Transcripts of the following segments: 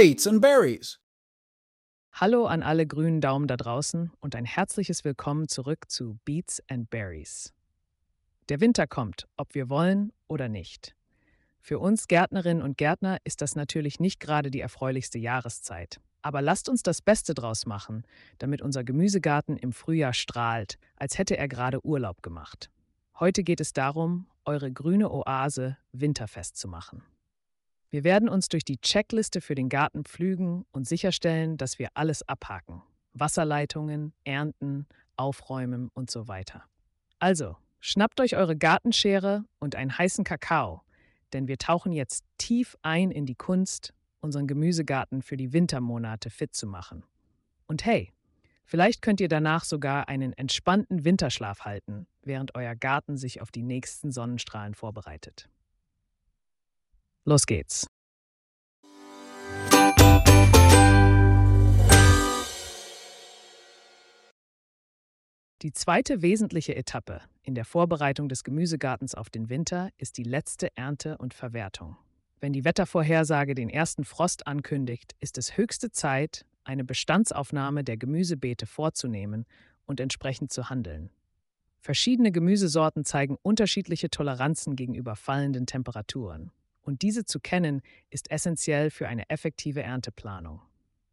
Beets and Berries. Hallo an alle grünen Daumen da draußen und ein herzliches Willkommen zurück zu Beats and Berries. Der Winter kommt, ob wir wollen oder nicht. Für uns Gärtnerinnen und Gärtner ist das natürlich nicht gerade die erfreulichste Jahreszeit. Aber lasst uns das Beste draus machen, damit unser Gemüsegarten im Frühjahr strahlt, als hätte er gerade Urlaub gemacht. Heute geht es darum, eure grüne Oase winterfest zu machen. Wir werden uns durch die Checkliste für den Garten pflügen und sicherstellen, dass wir alles abhaken. Wasserleitungen, Ernten, Aufräumen und so weiter. Also, schnappt euch eure Gartenschere und einen heißen Kakao, denn wir tauchen jetzt tief ein in die Kunst, unseren Gemüsegarten für die Wintermonate fit zu machen. Und hey, vielleicht könnt ihr danach sogar einen entspannten Winterschlaf halten, während euer Garten sich auf die nächsten Sonnenstrahlen vorbereitet. Los geht's. Die zweite wesentliche Etappe in der Vorbereitung des Gemüsegartens auf den Winter ist die letzte Ernte und Verwertung. Wenn die Wettervorhersage den ersten Frost ankündigt, ist es höchste Zeit, eine Bestandsaufnahme der Gemüsebeete vorzunehmen und entsprechend zu handeln. Verschiedene Gemüsesorten zeigen unterschiedliche Toleranzen gegenüber fallenden Temperaturen und diese zu kennen, ist essentiell für eine effektive Ernteplanung.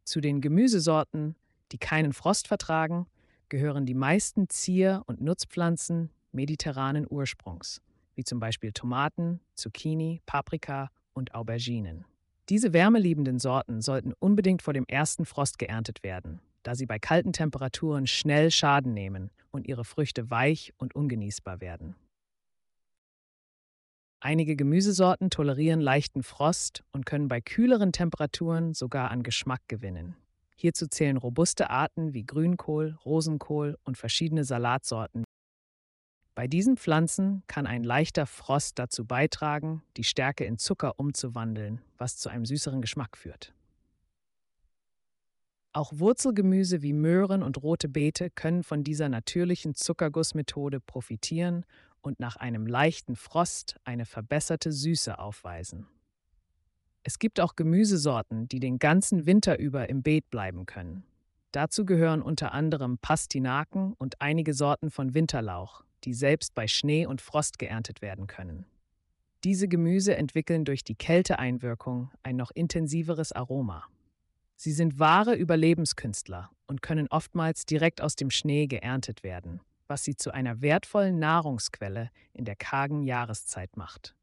Zu den Gemüsesorten, die keinen Frost vertragen, gehören die meisten Zier- und Nutzpflanzen mediterranen Ursprungs, wie zum Beispiel Tomaten, Zucchini, Paprika und Auberginen. Diese wärmeliebenden Sorten sollten unbedingt vor dem ersten Frost geerntet werden, da sie bei kalten Temperaturen schnell Schaden nehmen und ihre Früchte weich und ungenießbar werden. Einige Gemüsesorten tolerieren leichten Frost und können bei kühleren Temperaturen sogar an Geschmack gewinnen. Hierzu zählen robuste Arten wie Grünkohl, Rosenkohl und verschiedene Salatsorten. Bei diesen Pflanzen kann ein leichter Frost dazu beitragen, die Stärke in Zucker umzuwandeln, was zu einem süßeren Geschmack führt. Auch Wurzelgemüse wie Möhren und rote Beete können von dieser natürlichen Zuckergussmethode profitieren und nach einem leichten Frost eine verbesserte Süße aufweisen. Es gibt auch Gemüsesorten, die den ganzen Winter über im Beet bleiben können. Dazu gehören unter anderem Pastinaken und einige Sorten von Winterlauch, die selbst bei Schnee und Frost geerntet werden können. Diese Gemüse entwickeln durch die Kälteeinwirkung ein noch intensiveres Aroma. Sie sind wahre Überlebenskünstler und können oftmals direkt aus dem Schnee geerntet werden was sie zu einer wertvollen Nahrungsquelle in der kargen Jahreszeit macht.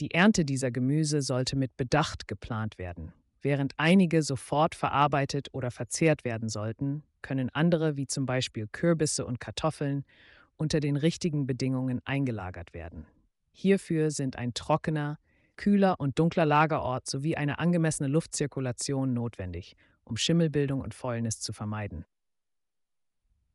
Die Ernte dieser Gemüse sollte mit Bedacht geplant werden. Während einige sofort verarbeitet oder verzehrt werden sollten, können andere, wie zum Beispiel Kürbisse und Kartoffeln, unter den richtigen Bedingungen eingelagert werden. Hierfür sind ein trockener, kühler und dunkler Lagerort sowie eine angemessene Luftzirkulation notwendig, um Schimmelbildung und Fäulnis zu vermeiden.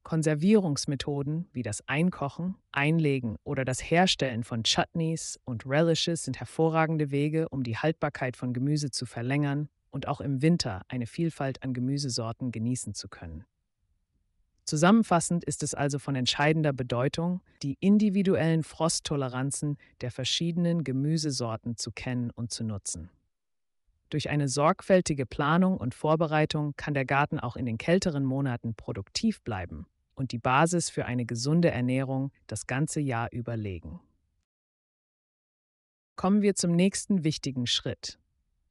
Konservierungsmethoden wie das Einkochen, Einlegen oder das Herstellen von Chutneys und Relishes sind hervorragende Wege, um die Haltbarkeit von Gemüse zu verlängern und auch im Winter eine Vielfalt an Gemüsesorten genießen zu können. Zusammenfassend ist es also von entscheidender Bedeutung, die individuellen Frosttoleranzen der verschiedenen Gemüsesorten zu kennen und zu nutzen. Durch eine sorgfältige Planung und Vorbereitung kann der Garten auch in den kälteren Monaten produktiv bleiben und die Basis für eine gesunde Ernährung das ganze Jahr überlegen. Kommen wir zum nächsten wichtigen Schritt.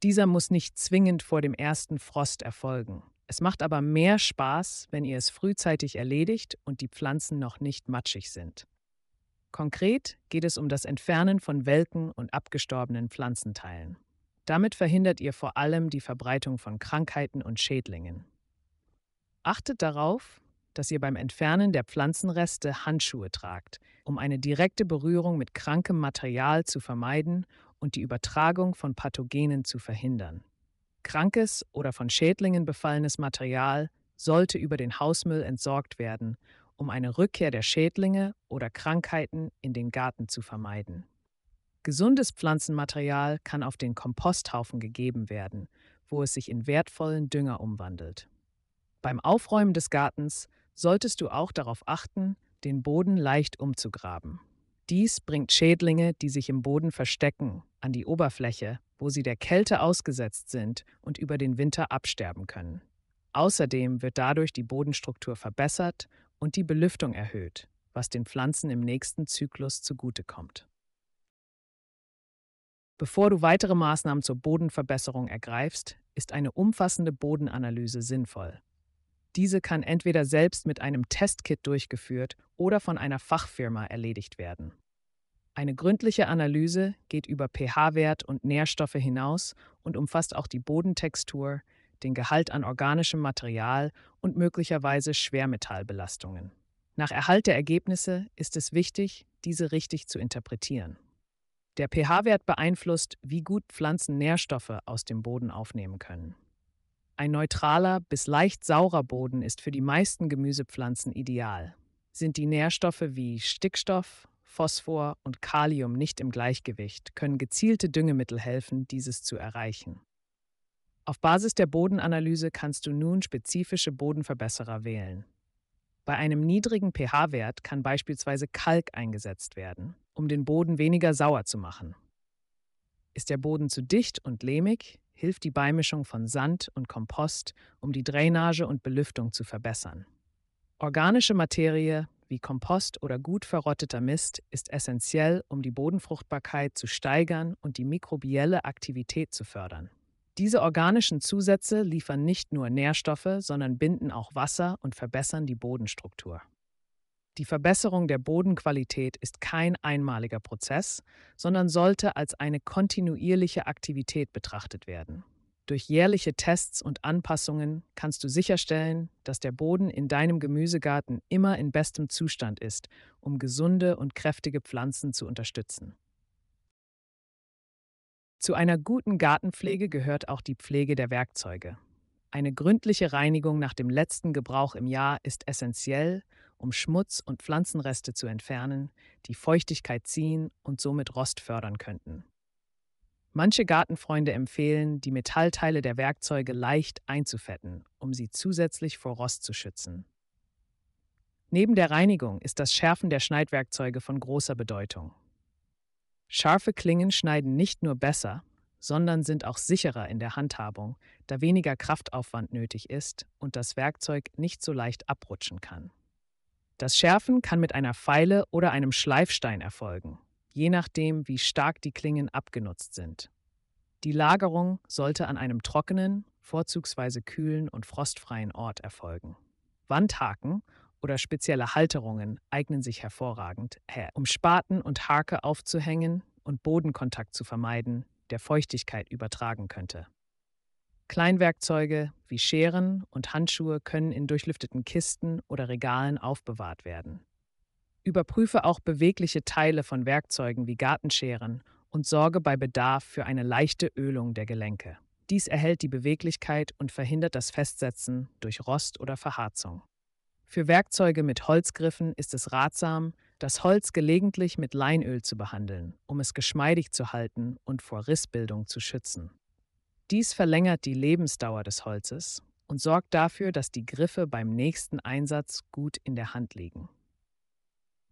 Dieser muss nicht zwingend vor dem ersten Frost erfolgen. Es macht aber mehr Spaß, wenn ihr es frühzeitig erledigt und die Pflanzen noch nicht matschig sind. Konkret geht es um das Entfernen von welken und abgestorbenen Pflanzenteilen. Damit verhindert ihr vor allem die Verbreitung von Krankheiten und Schädlingen. Achtet darauf, dass ihr beim Entfernen der Pflanzenreste Handschuhe tragt, um eine direkte Berührung mit krankem Material zu vermeiden und die Übertragung von Pathogenen zu verhindern. Krankes oder von Schädlingen befallenes Material sollte über den Hausmüll entsorgt werden, um eine Rückkehr der Schädlinge oder Krankheiten in den Garten zu vermeiden. Gesundes Pflanzenmaterial kann auf den Komposthaufen gegeben werden, wo es sich in wertvollen Dünger umwandelt. Beim Aufräumen des Gartens solltest du auch darauf achten, den Boden leicht umzugraben. Dies bringt Schädlinge, die sich im Boden verstecken, an die Oberfläche, wo sie der Kälte ausgesetzt sind und über den Winter absterben können. Außerdem wird dadurch die Bodenstruktur verbessert und die Belüftung erhöht, was den Pflanzen im nächsten Zyklus zugutekommt. Bevor du weitere Maßnahmen zur Bodenverbesserung ergreifst, ist eine umfassende Bodenanalyse sinnvoll. Diese kann entweder selbst mit einem Testkit durchgeführt oder von einer Fachfirma erledigt werden. Eine gründliche Analyse geht über pH-Wert und Nährstoffe hinaus und umfasst auch die Bodentextur, den Gehalt an organischem Material und möglicherweise Schwermetallbelastungen. Nach Erhalt der Ergebnisse ist es wichtig, diese richtig zu interpretieren. Der pH-Wert beeinflusst, wie gut Pflanzen Nährstoffe aus dem Boden aufnehmen können. Ein neutraler bis leicht saurer Boden ist für die meisten Gemüsepflanzen ideal. Sind die Nährstoffe wie Stickstoff, Phosphor und Kalium nicht im Gleichgewicht, können gezielte Düngemittel helfen, dieses zu erreichen. Auf Basis der Bodenanalyse kannst du nun spezifische Bodenverbesserer wählen. Bei einem niedrigen pH-Wert kann beispielsweise Kalk eingesetzt werden, um den Boden weniger sauer zu machen. Ist der Boden zu dicht und lehmig, hilft die Beimischung von Sand und Kompost, um die Drainage und Belüftung zu verbessern. Organische Materie wie Kompost oder gut verrotteter Mist ist essentiell, um die Bodenfruchtbarkeit zu steigern und die mikrobielle Aktivität zu fördern. Diese organischen Zusätze liefern nicht nur Nährstoffe, sondern binden auch Wasser und verbessern die Bodenstruktur. Die Verbesserung der Bodenqualität ist kein einmaliger Prozess, sondern sollte als eine kontinuierliche Aktivität betrachtet werden. Durch jährliche Tests und Anpassungen kannst du sicherstellen, dass der Boden in deinem Gemüsegarten immer in bestem Zustand ist, um gesunde und kräftige Pflanzen zu unterstützen. Zu einer guten Gartenpflege gehört auch die Pflege der Werkzeuge. Eine gründliche Reinigung nach dem letzten Gebrauch im Jahr ist essentiell, um Schmutz und Pflanzenreste zu entfernen, die Feuchtigkeit ziehen und somit Rost fördern könnten. Manche Gartenfreunde empfehlen, die Metallteile der Werkzeuge leicht einzufetten, um sie zusätzlich vor Rost zu schützen. Neben der Reinigung ist das Schärfen der Schneidwerkzeuge von großer Bedeutung. Scharfe Klingen schneiden nicht nur besser, sondern sind auch sicherer in der Handhabung, da weniger Kraftaufwand nötig ist und das Werkzeug nicht so leicht abrutschen kann. Das Schärfen kann mit einer Feile oder einem Schleifstein erfolgen, je nachdem, wie stark die Klingen abgenutzt sind. Die Lagerung sollte an einem trockenen, vorzugsweise kühlen und frostfreien Ort erfolgen. Wandhaken oder spezielle Halterungen eignen sich hervorragend, um Spaten und Hake aufzuhängen und Bodenkontakt zu vermeiden, der Feuchtigkeit übertragen könnte. Kleinwerkzeuge wie Scheren und Handschuhe können in durchlüfteten Kisten oder Regalen aufbewahrt werden. Überprüfe auch bewegliche Teile von Werkzeugen wie Gartenscheren und sorge bei Bedarf für eine leichte Ölung der Gelenke. Dies erhält die Beweglichkeit und verhindert das Festsetzen durch Rost oder Verharzung. Für Werkzeuge mit Holzgriffen ist es ratsam, das Holz gelegentlich mit Leinöl zu behandeln, um es geschmeidig zu halten und vor Rissbildung zu schützen. Dies verlängert die Lebensdauer des Holzes und sorgt dafür, dass die Griffe beim nächsten Einsatz gut in der Hand liegen.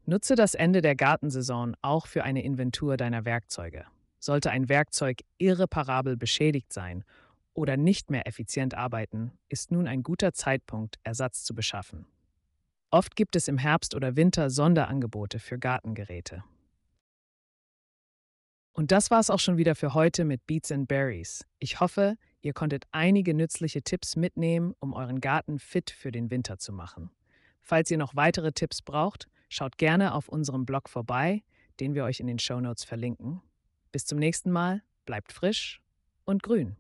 Nutze das Ende der Gartensaison auch für eine Inventur deiner Werkzeuge. Sollte ein Werkzeug irreparabel beschädigt sein oder nicht mehr effizient arbeiten, ist nun ein guter Zeitpunkt, Ersatz zu beschaffen. Oft gibt es im Herbst oder Winter Sonderangebote für Gartengeräte. Und das war's auch schon wieder für heute mit Beats and Berries. Ich hoffe, ihr konntet einige nützliche Tipps mitnehmen, um euren Garten fit für den Winter zu machen. Falls ihr noch weitere Tipps braucht, schaut gerne auf unserem Blog vorbei, den wir euch in den Shownotes verlinken. Bis zum nächsten Mal, bleibt frisch und grün.